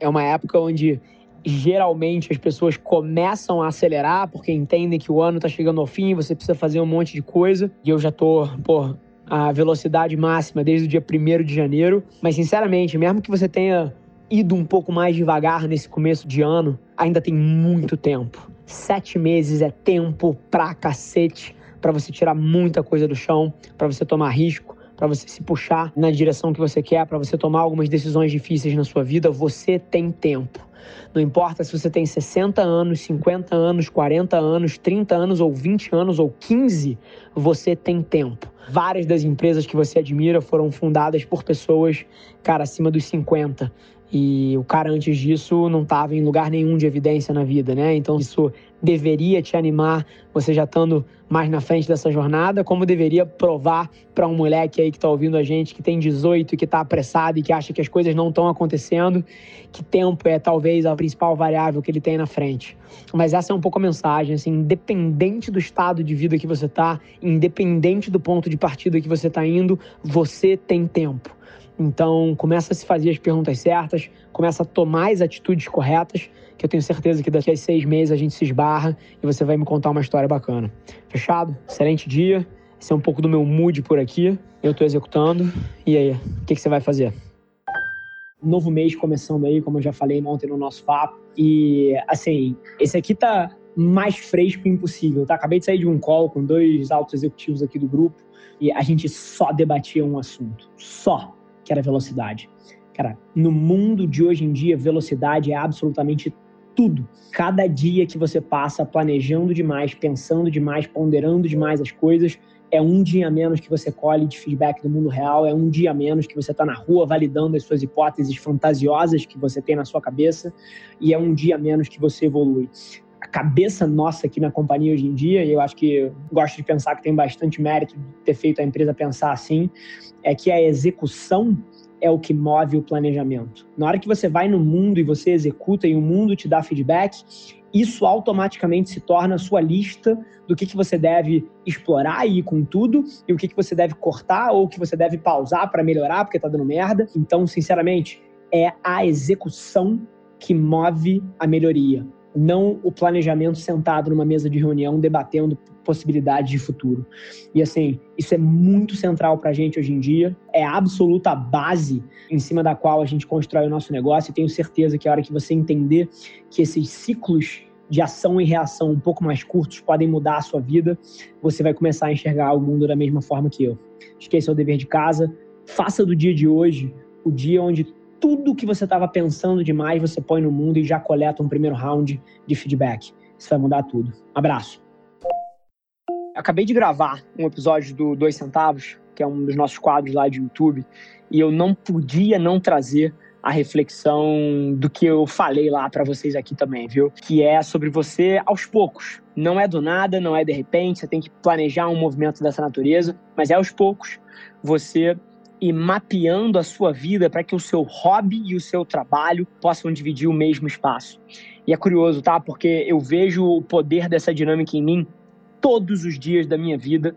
é uma época onde geralmente as pessoas começam a acelerar porque entendem que o ano está chegando ao fim, você precisa fazer um monte de coisa. E eu já tô, pô, a velocidade máxima desde o dia 1 de janeiro. Mas, sinceramente, mesmo que você tenha ido um pouco mais devagar nesse começo de ano, ainda tem muito tempo. Sete meses é tempo pra cacete para você tirar muita coisa do chão, para você tomar risco para você se puxar na direção que você quer, para você tomar algumas decisões difíceis na sua vida, você tem tempo. Não importa se você tem 60 anos, 50 anos, 40 anos, 30 anos ou 20 anos ou 15, você tem tempo. Várias das empresas que você admira foram fundadas por pessoas, cara, acima dos 50. E o cara antes disso não estava em lugar nenhum de evidência na vida, né? Então isso deveria te animar, você já estando mais na frente dessa jornada, como deveria provar para um moleque aí que está ouvindo a gente, que tem 18 e que está apressado e que acha que as coisas não estão acontecendo, que tempo é talvez a principal variável que ele tem na frente. Mas essa é um pouco a mensagem, assim, independente do estado de vida que você está, independente do ponto de partida que você está indo, você tem tempo. Então, começa a se fazer as perguntas certas, começa a tomar as atitudes corretas, que eu tenho certeza que daqui a seis meses a gente se esbarra e você vai me contar uma história bacana. Fechado? Excelente dia. Esse é um pouco do meu mood por aqui. Eu estou executando. E aí, o que, que você vai fazer? Novo mês começando aí, como eu já falei ontem no nosso papo. E, assim, esse aqui tá mais fresco impossível, tá? Acabei de sair de um call com dois altos executivos aqui do grupo e a gente só debatia um assunto. Só que era velocidade. Cara, no mundo de hoje em dia, velocidade é absolutamente tudo. Cada dia que você passa planejando demais, pensando demais, ponderando demais as coisas, é um dia menos que você colhe de feedback do mundo real, é um dia menos que você está na rua validando as suas hipóteses fantasiosas que você tem na sua cabeça, e é um dia menos que você evolui. A cabeça nossa aqui na companhia hoje em dia, e eu acho que gosto de pensar que tem bastante mérito de ter feito a empresa pensar assim, é que a execução é o que move o planejamento. Na hora que você vai no mundo e você executa e o mundo te dá feedback, isso automaticamente se torna a sua lista do que, que você deve explorar e ir com tudo e o que, que você deve cortar ou que você deve pausar para melhorar porque tá dando merda. Então, sinceramente, é a execução que move a melhoria não o planejamento sentado numa mesa de reunião debatendo possibilidades de futuro. E assim, isso é muito central para a gente hoje em dia, é a absoluta base em cima da qual a gente constrói o nosso negócio e tenho certeza que a hora que você entender que esses ciclos de ação e reação um pouco mais curtos podem mudar a sua vida, você vai começar a enxergar o mundo da mesma forma que eu. Esqueça o dever de casa, faça do dia de hoje o dia onde tudo que você estava pensando demais, você põe no mundo e já coleta um primeiro round de feedback. Isso vai mudar tudo. Abraço. Acabei de gravar um episódio do Dois Centavos, que é um dos nossos quadros lá de YouTube, e eu não podia não trazer a reflexão do que eu falei lá para vocês aqui também, viu? Que é sobre você aos poucos. Não é do nada, não é de repente, você tem que planejar um movimento dessa natureza, mas é aos poucos você e mapeando a sua vida para que o seu hobby e o seu trabalho possam dividir o mesmo espaço. E é curioso, tá? Porque eu vejo o poder dessa dinâmica em mim todos os dias da minha vida,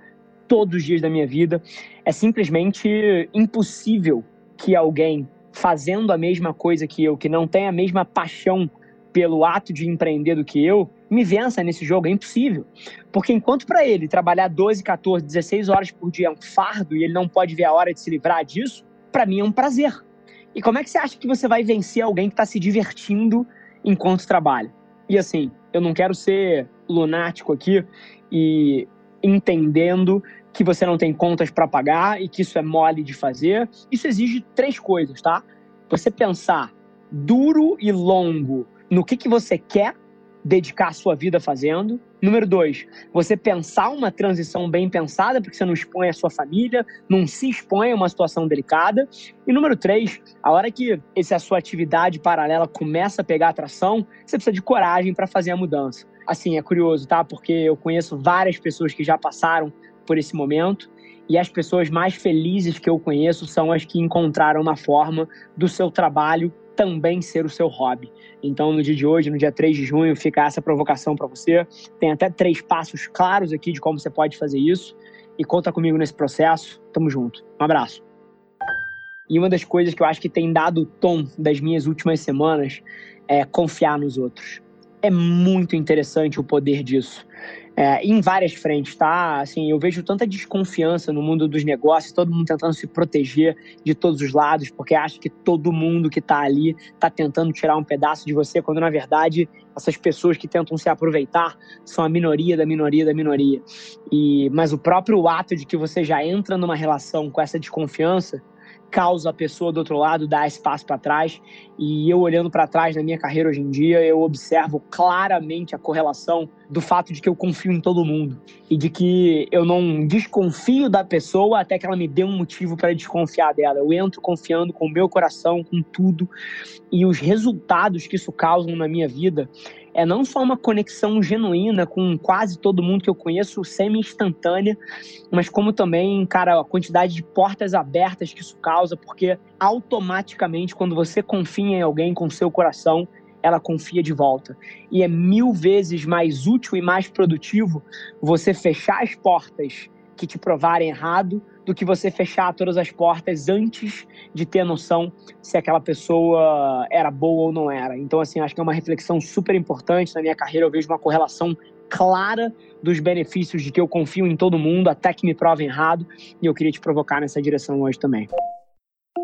todos os dias da minha vida. É simplesmente impossível que alguém fazendo a mesma coisa que eu, que não tem a mesma paixão pelo ato de empreender do que eu, me vença nesse jogo. É impossível. Porque enquanto para ele trabalhar 12, 14, 16 horas por dia é um fardo e ele não pode ver a hora de se livrar disso, para mim é um prazer. E como é que você acha que você vai vencer alguém que está se divertindo enquanto trabalha? E assim, eu não quero ser lunático aqui e entendendo que você não tem contas para pagar e que isso é mole de fazer. Isso exige três coisas, tá? Você pensar duro e longo no que, que você quer dedicar a sua vida fazendo. Número dois, você pensar uma transição bem pensada, porque você não expõe a sua família, não se expõe a uma situação delicada. E número três, a hora que essa sua atividade paralela começa a pegar atração, você precisa de coragem para fazer a mudança. Assim, é curioso, tá? Porque eu conheço várias pessoas que já passaram por esse momento. E as pessoas mais felizes que eu conheço são as que encontraram uma forma do seu trabalho também ser o seu hobby. Então, no dia de hoje, no dia 3 de junho, fica essa provocação para você. Tem até três passos claros aqui de como você pode fazer isso. E conta comigo nesse processo. Tamo junto. Um abraço. E uma das coisas que eu acho que tem dado o tom das minhas últimas semanas é confiar nos outros. É muito interessante o poder disso é, em várias frentes, tá? Assim, eu vejo tanta desconfiança no mundo dos negócios, todo mundo tentando se proteger de todos os lados, porque acha que todo mundo que está ali está tentando tirar um pedaço de você, quando na verdade essas pessoas que tentam se aproveitar são a minoria da minoria da minoria. E mas o próprio ato de que você já entra numa relação com essa desconfiança causa a pessoa do outro lado dar esse passo para trás. E eu olhando para trás na minha carreira hoje em dia, eu observo claramente a correlação do fato de que eu confio em todo mundo e de que eu não desconfio da pessoa até que ela me dê um motivo para desconfiar dela. Eu entro confiando com o meu coração, com tudo, e os resultados que isso causa na minha vida é não só uma conexão genuína com quase todo mundo que eu conheço, semi-instantânea, mas como também, cara, a quantidade de portas abertas que isso causa, porque automaticamente, quando você confia em alguém com seu coração, ela confia de volta. E é mil vezes mais útil e mais produtivo você fechar as portas que te provarem errado do que você fechar todas as portas antes de ter noção se aquela pessoa era boa ou não era. Então, assim, acho que é uma reflexão super importante. Na minha carreira, eu vejo uma correlação clara dos benefícios de que eu confio em todo mundo até que me provem errado. E eu queria te provocar nessa direção hoje também.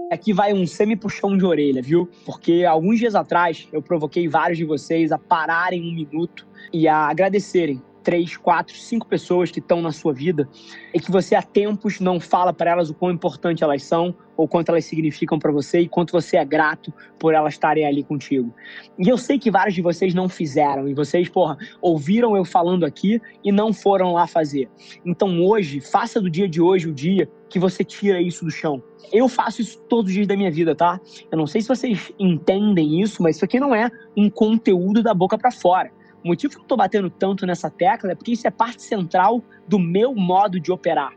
Aqui vai um semi-puxão de orelha, viu? Porque alguns dias atrás eu provoquei vários de vocês a pararem um minuto e a agradecerem três, quatro, cinco pessoas que estão na sua vida e que você há tempos não fala para elas o quão importante elas são ou quanto elas significam para você e quanto você é grato por elas estarem ali contigo. E eu sei que vários de vocês não fizeram e vocês, porra, ouviram eu falando aqui e não foram lá fazer. Então hoje, faça do dia de hoje o dia que você tira isso do chão. Eu faço isso todos os dias da minha vida, tá? Eu não sei se vocês entendem isso, mas isso aqui não é um conteúdo da boca para fora. O motivo que eu estou batendo tanto nessa tecla é porque isso é parte central do meu modo de operar.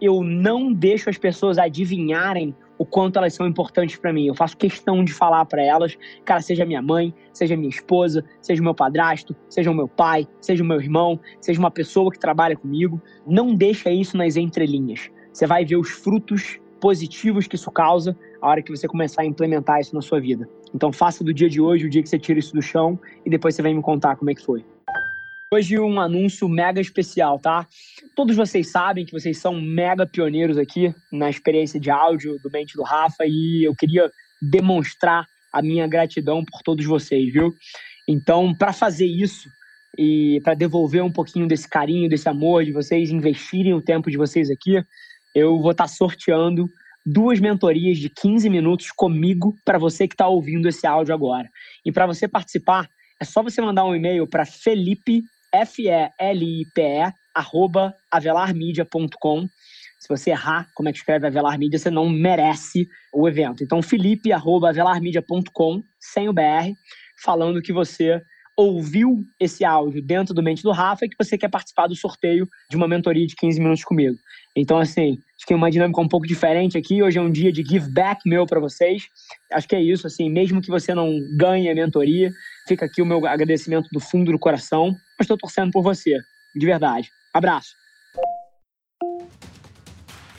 Eu não deixo as pessoas adivinharem o quanto elas são importantes para mim. Eu faço questão de falar para elas, cara, seja minha mãe, seja minha esposa, seja meu padrasto, seja o meu pai, seja o meu irmão, seja uma pessoa que trabalha comigo, não deixa isso nas entrelinhas. Você vai ver os frutos positivos que isso causa a hora que você começar a implementar isso na sua vida. Então faça do dia de hoje o dia que você tira isso do chão e depois você vem me contar como é que foi. Hoje um anúncio mega especial, tá? Todos vocês sabem que vocês são mega pioneiros aqui na experiência de áudio do Mente do Rafa e eu queria demonstrar a minha gratidão por todos vocês, viu? Então, para fazer isso e para devolver um pouquinho desse carinho, desse amor de vocês investirem o tempo de vocês aqui, eu vou estar tá sorteando duas mentorias de 15 minutos comigo para você que está ouvindo esse áudio agora. E para você participar, é só você mandar um e-mail para Felipe, F-E-L-I-P-E, arroba avelarmedia.com. Se você errar como é que escreve Avelar Mídia, você não merece o evento. Então, felipe, arroba avelarmedia.com, sem o BR, falando que você ouviu esse áudio dentro do Mente do Rafa e que você quer participar do sorteio de uma mentoria de 15 minutos comigo. Então, assim, acho que é uma dinâmica um pouco diferente aqui. Hoje é um dia de give back meu para vocês. Acho que é isso, assim, mesmo que você não ganhe a mentoria, fica aqui o meu agradecimento do fundo do coração. Mas estou torcendo por você, de verdade. Abraço.